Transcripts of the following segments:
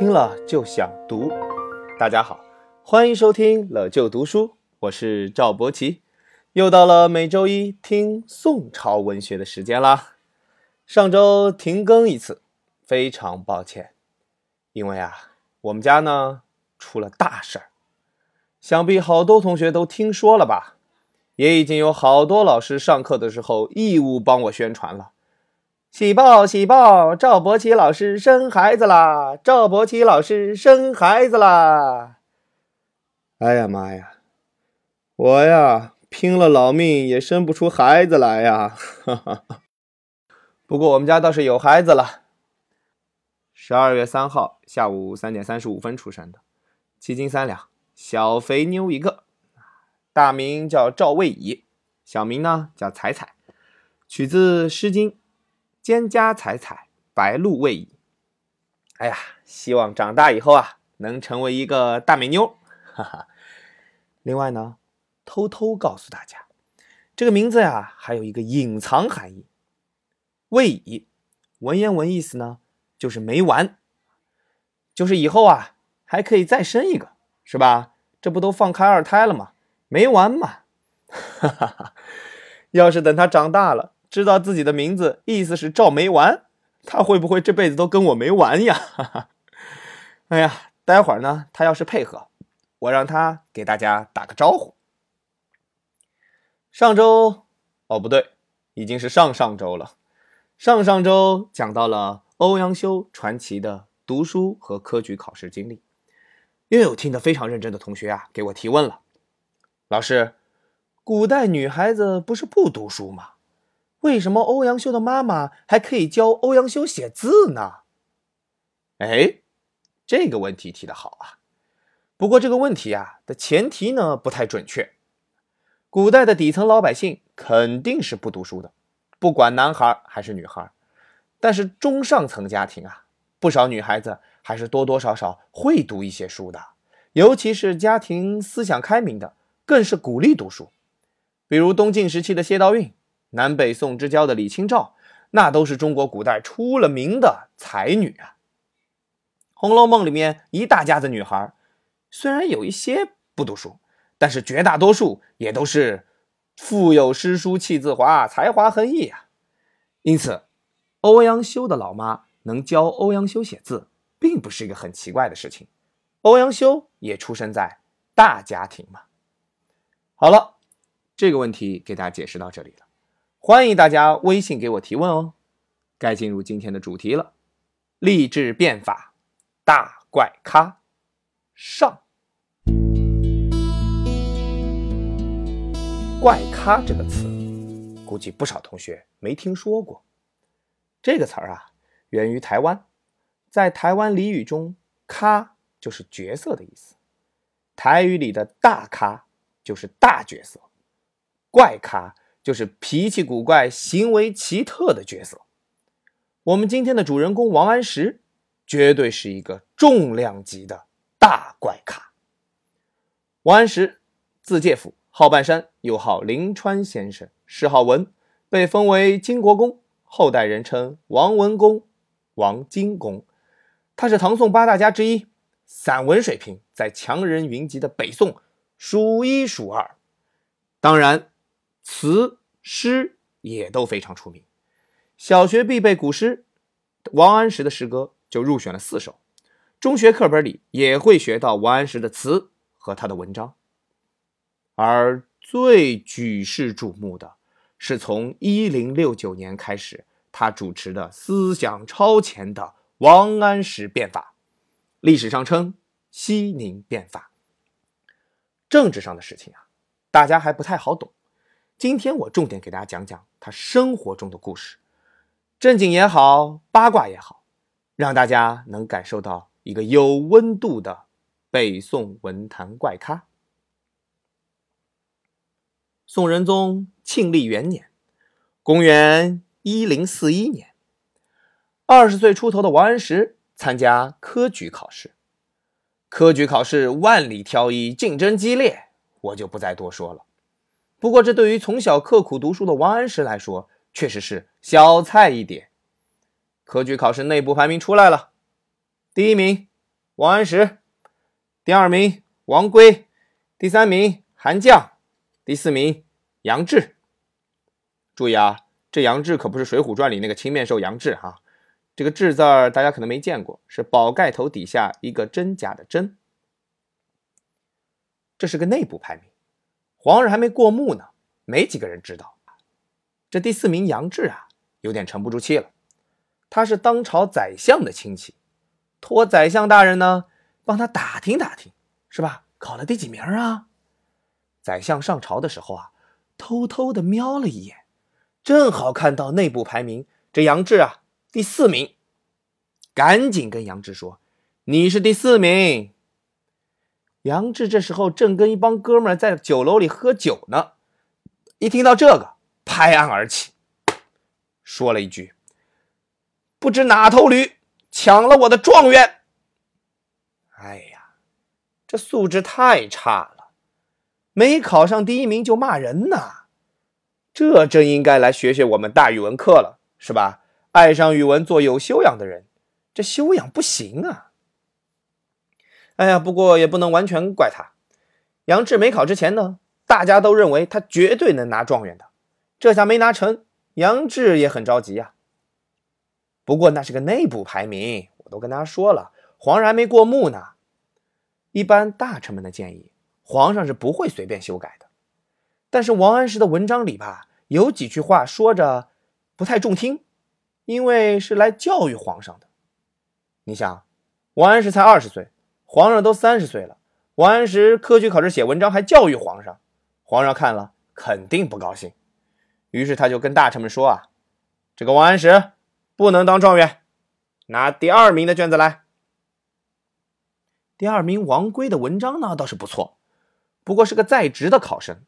听了就想读。大家好，欢迎收听了就读书，我是赵博奇，又到了每周一听宋朝文学的时间啦。上周停更一次，非常抱歉，因为啊，我们家呢出了大事儿，想必好多同学都听说了吧，也已经有好多老师上课的时候义务帮我宣传了。喜报喜报！赵博奇老师生孩子啦！赵博奇老师生孩子啦！哎呀妈呀，我呀拼了老命也生不出孩子来呀！哈哈。不过我们家倒是有孩子了。十二月三号下午三点三十五分出生的，七斤三两，小肥妞一个，大名叫赵魏乙，小名呢叫彩彩，取自《诗经》。蒹葭采采，白露未已。哎呀，希望长大以后啊，能成为一个大美妞。哈哈。另外呢，偷偷告诉大家，这个名字呀，还有一个隐藏含义。未已，文言文意思呢，就是没完，就是以后啊，还可以再生一个，是吧？这不都放开二胎了吗？没完嘛。哈哈哈。要是等他长大了。知道自己的名字意思是赵没完，他会不会这辈子都跟我没完呀？哎呀，待会儿呢，他要是配合，我让他给大家打个招呼。上周，哦不对，已经是上上周了。上上周讲到了欧阳修传奇的读书和科举考试经历，又有听得非常认真的同学啊，给我提问了：老师，古代女孩子不是不读书吗？为什么欧阳修的妈妈还可以教欧阳修写字呢？哎，这个问题提的好啊！不过这个问题啊的前提呢不太准确。古代的底层老百姓肯定是不读书的，不管男孩还是女孩。但是中上层家庭啊，不少女孩子还是多多少少会读一些书的，尤其是家庭思想开明的，更是鼓励读书。比如东晋时期的谢道韫。南北宋之交的李清照，那都是中国古代出了名的才女啊。《红楼梦》里面一大家子女孩，虽然有一些不读书，但是绝大多数也都是腹有诗书气自华，才华横溢啊。因此，欧阳修的老妈能教欧阳修写字，并不是一个很奇怪的事情。欧阳修也出生在大家庭嘛。好了，这个问题给大家解释到这里了。欢迎大家微信给我提问哦。该进入今天的主题了，励志变法大怪咖上。怪咖这个词，估计不少同学没听说过。这个词儿啊，源于台湾，在台湾俚语中，“咖”就是角色的意思。台语里的大咖就是大角色，怪咖。就是脾气古怪、行为奇特的角色。我们今天的主人公王安石，绝对是一个重量级的大怪咖。王安石，字介甫，号半山，又号临川先生，谥号文，被封为金国公，后代人称王文公、王荆公。他是唐宋八大家之一，散文水平在强人云集的北宋数一数二。当然。词诗也都非常出名，小学必备古诗，王安石的诗歌就入选了四首。中学课本里也会学到王安石的词和他的文章。而最举世瞩目的是从一零六九年开始，他主持的思想超前的王安石变法，历史上称西宁变法。政治上的事情啊，大家还不太好懂。今天我重点给大家讲讲他生活中的故事，正经也好，八卦也好，让大家能感受到一个有温度的北宋文坛怪咖。宋仁宗庆历元年，公元一零四一年，二十岁出头的王安石参加科举考试。科举考试万里挑一，竞争激烈，我就不再多说了。不过，这对于从小刻苦读书的王安石来说，确实是小菜一碟。科举考试内部排名出来了，第一名王安石，第二名王圭，第三名韩绛，第四名杨志。注意啊，这杨志可不是《水浒传》里那个青面兽杨志哈。这个“志”字儿大家可能没见过，是宝盖头底下一个真假的“真”。这是个内部排名，皇上还没过目呢，没几个人知道。这第四名杨志啊，有点沉不住气了。他是当朝宰相的亲戚，托宰相大人呢帮他打听打听，是吧？考了第几名啊？宰相上朝的时候啊，偷偷的瞄了一眼，正好看到内部排名，这杨志啊第四名，赶紧跟杨志说：“你是第四名。”杨志这时候正跟一帮哥们在酒楼里喝酒呢，一听到这个，拍案而起，说了一句。不知哪头驴抢了我的状元！哎呀，这素质太差了，没考上第一名就骂人呐！这真应该来学学我们大语文课了，是吧？爱上语文做有修养的人，这修养不行啊！哎呀，不过也不能完全怪他。杨志没考之前呢，大家都认为他绝对能拿状元的，这下没拿成，杨志也很着急呀。不过那是个内部排名，我都跟大家说了，皇上还没过目呢。一般大臣们的建议，皇上是不会随便修改的。但是王安石的文章里吧，有几句话说着不太中听，因为是来教育皇上的。你想，王安石才二十岁，皇上都三十岁了，王安石科举考试写文章还教育皇上，皇上看了肯定不高兴。于是他就跟大臣们说啊，这个王安石。不能当状元，拿第二名的卷子来。第二名王圭的文章呢倒是不错，不过是个在职的考生，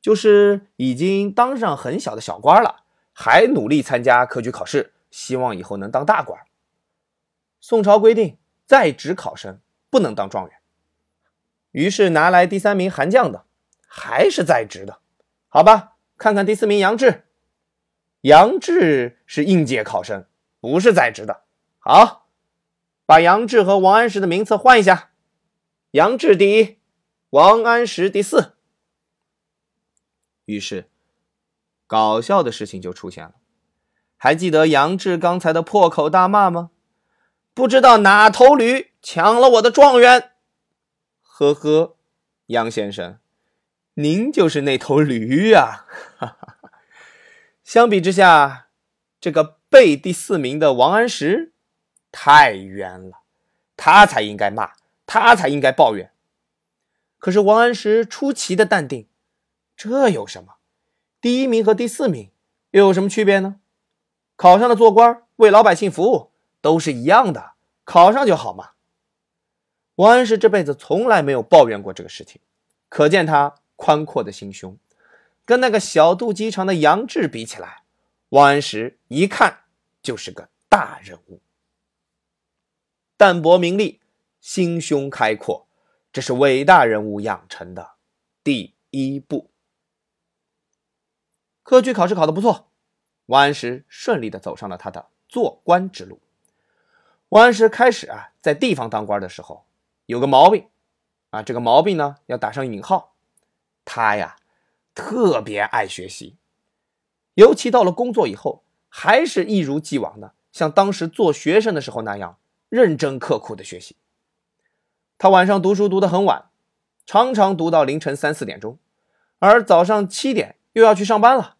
就是已经当上很小的小官了，还努力参加科举考试，希望以后能当大官。宋朝规定，在职考生不能当状元，于是拿来第三名韩将的，还是在职的，好吧？看看第四名杨志。杨志是应届考生，不是在职的。好，把杨志和王安石的名次换一下，杨志第一，王安石第四。于是，搞笑的事情就出现了。还记得杨志刚才的破口大骂吗？不知道哪头驴抢了我的状元？呵呵，杨先生，您就是那头驴呀！哈哈。相比之下，这个被第四名的王安石太冤了，他才应该骂，他才应该抱怨。可是王安石出奇的淡定，这有什么？第一名和第四名又有什么区别呢？考上了做官，为老百姓服务，都是一样的，考上就好嘛。王安石这辈子从来没有抱怨过这个事情，可见他宽阔的心胸。跟那个小肚鸡肠的杨志比起来，王安石一看就是个大人物。淡泊名利，心胸开阔，这是伟大人物养成的第一步。科举考试考得不错，王安石顺利的走上了他的做官之路。王安石开始啊，在地方当官的时候，有个毛病啊，这个毛病呢要打上引号，他呀。特别爱学习，尤其到了工作以后，还是一如既往的像当时做学生的时候那样认真刻苦的学习。他晚上读书读得很晚，常常读到凌晨三四点钟，而早上七点又要去上班了，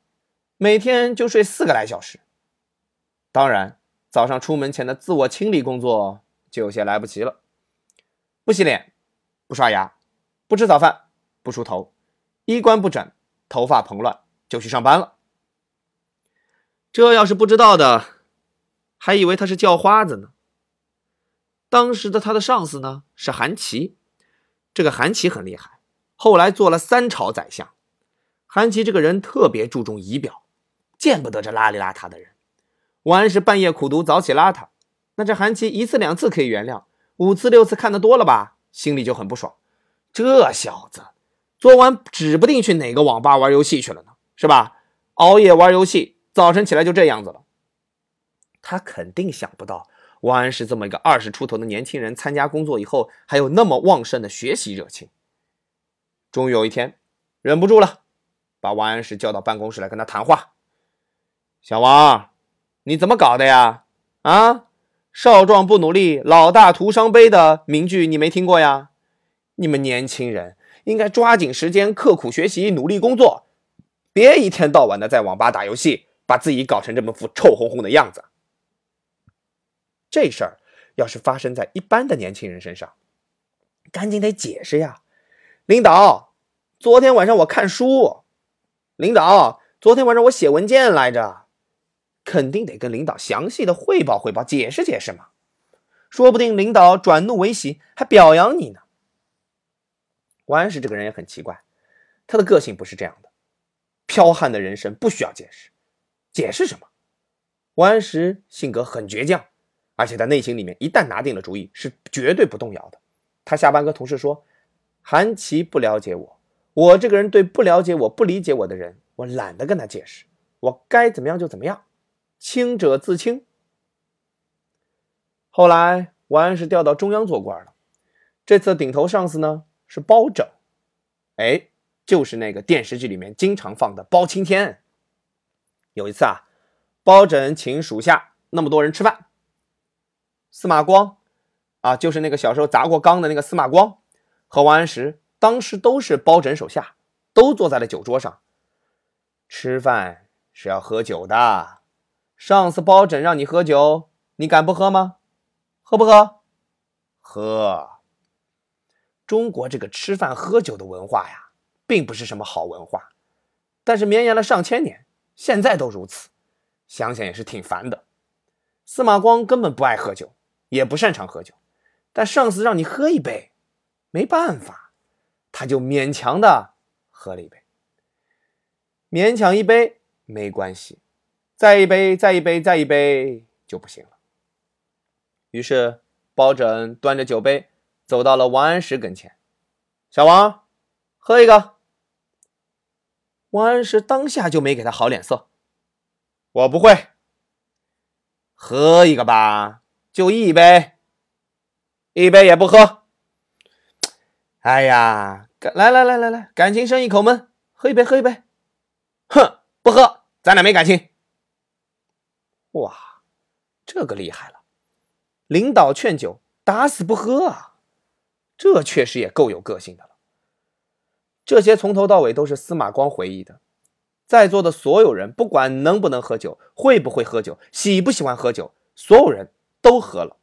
每天就睡四个来小时。当然，早上出门前的自我清理工作就有些来不及了，不洗脸，不刷牙，不吃早饭，不梳头，衣冠不整。头发蓬乱就去上班了。这要是不知道的，还以为他是叫花子呢。当时的他的上司呢是韩琦，这个韩琦很厉害，后来做了三朝宰相。韩琦这个人特别注重仪表，见不得这邋里邋遢的人。王安石半夜苦读，早起邋遢，那这韩琦一次两次可以原谅，五次六次看得多了吧，心里就很不爽。这小子。昨晚指不定去哪个网吧玩游戏去了呢，是吧？熬夜玩游戏，早晨起来就这样子了。他肯定想不到王安石这么一个二十出头的年轻人，参加工作以后还有那么旺盛的学习热情。终于有一天，忍不住了，把王安石叫到办公室来跟他谈话。小王，你怎么搞的呀？啊，少壮不努力，老大徒伤悲的名句你没听过呀？你们年轻人应该抓紧时间，刻苦学习，努力工作，别一天到晚的在网吧打游戏，把自己搞成这么副臭烘烘的样子。这事儿要是发生在一般的年轻人身上，赶紧得解释呀！领导，昨天晚上我看书。领导，昨天晚上我写文件来着。肯定得跟领导详细的汇报汇报，解释解释嘛。说不定领导转怒为喜，还表扬你呢。王安石这个人也很奇怪，他的个性不是这样的。剽悍的人生不需要解释，解释什么？王安石性格很倔强，而且在内心里面一旦拿定了主意，是绝对不动摇的。他下班跟同事说：“韩琦不了解我，我这个人对不了解我、不理解我的人，我懒得跟他解释，我该怎么样就怎么样。”清者自清。后来，王安石调到中央做官了。这次顶头上司呢是包拯，哎，就是那个电视剧里面经常放的包青天。有一次啊，包拯请属下那么多人吃饭，司马光啊，就是那个小时候砸过缸的那个司马光，和王安石当时都是包拯手下，都坐在了酒桌上。吃饭是要喝酒的。上司包拯让你喝酒，你敢不喝吗？喝不喝？喝。中国这个吃饭喝酒的文化呀，并不是什么好文化，但是绵延了上千年，现在都如此，想想也是挺烦的。司马光根本不爱喝酒，也不擅长喝酒，但上司让你喝一杯，没办法，他就勉强的喝了一杯。勉强一杯没关系。再一杯，再一杯，再一杯就不行了。于是包拯端着酒杯走到了王安石跟前：“小王，喝一个。”王安石当下就没给他好脸色：“我不会，喝一个吧，就一杯，一杯也不喝。哎呀，来来来来来，感情生一口闷，喝一杯，喝一杯。哼，不喝，咱俩没感情。”哇，这个厉害了！领导劝酒，打死不喝啊！这确实也够有个性的了。这些从头到尾都是司马光回忆的。在座的所有人，不管能不能喝酒，会不会喝酒，喜不喜欢喝酒，所有人都喝了，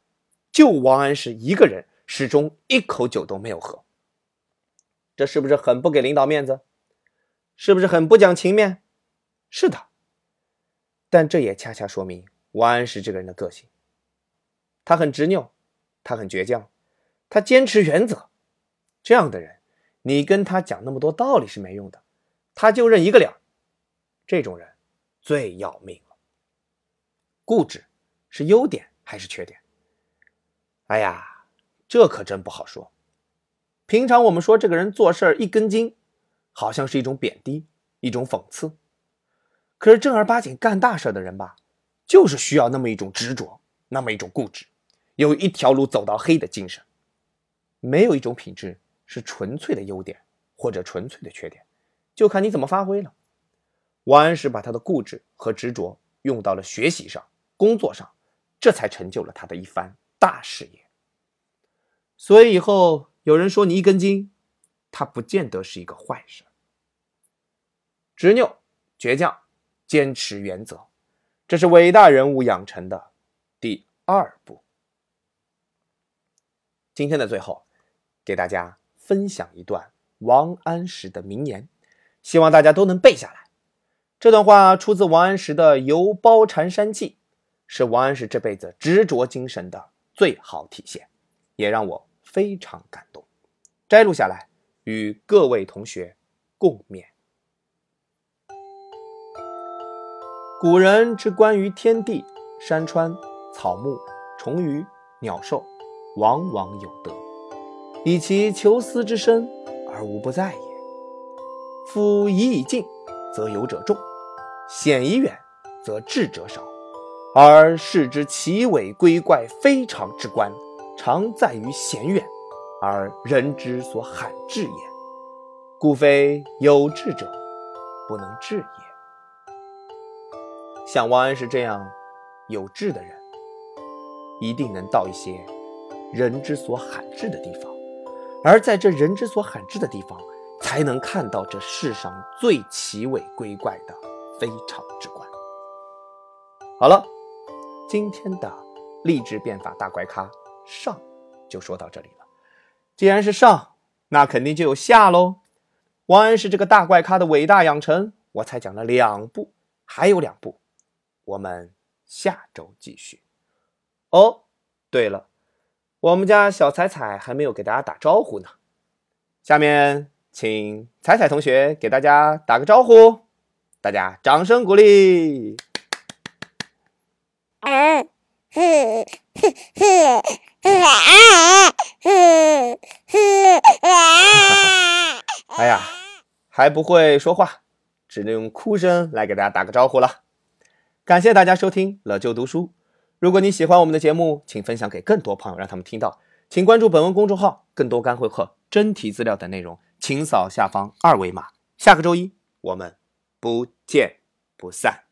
就王安石一个人始终一口酒都没有喝。这是不是很不给领导面子？是不是很不讲情面？是的。但这也恰恰说明王安石这个人的个性，他很执拗，他很倔强，他坚持原则。这样的人，你跟他讲那么多道理是没用的，他就认一个理儿。这种人最要命了。固执是优点还是缺点？哎呀，这可真不好说。平常我们说这个人做事一根筋，好像是一种贬低，一种讽刺。可是正儿八经干大事的人吧，就是需要那么一种执着，那么一种固执，有一条路走到黑的精神。没有一种品质是纯粹的优点或者纯粹的缺点，就看你怎么发挥了。王安石把他的固执和执着用到了学习上、工作上，这才成就了他的一番大事业。所以以后有人说你一根筋，他不见得是一个坏事。执拗、倔强。坚持原则，这是伟大人物养成的第二步。今天的最后，给大家分享一段王安石的名言，希望大家都能背下来。这段话出自王安石的《游褒禅山记》，是王安石这辈子执着精神的最好体现，也让我非常感动。摘录下来，与各位同学共勉。古人之观于天地、山川、草木、虫鱼、鸟兽，往往有得，以其求思之深而无不在也。夫疑以近，则有者众；险以远，则智者少。而视之奇伟龟怪非常之观，常在于险远，而人之所罕至也。故非有志者不能至也。像王安石这样有志的人，一定能到一些人之所罕至的地方，而在这人之所罕至的地方，才能看到这世上最奇伟瑰怪的非常之观。好了。今天的励志变法大怪咖上就说到这里了。既然是上，那肯定就有下喽。王安石这个大怪咖的伟大养成，我才讲了两部，还有两部，我们下周继续。哦，对了，我们家小彩彩还没有给大家打招呼呢。下面请彩彩同学给大家打个招呼，大家掌声鼓励。哎呀，还不会说话，只能用哭声来给大家打个招呼了。感谢大家收听了就读书。如果你喜欢我们的节目，请分享给更多朋友，让他们听到。请关注本文公众号，更多干货课、真题资料等内容，请扫下方二维码。下个周一，我们不见不散。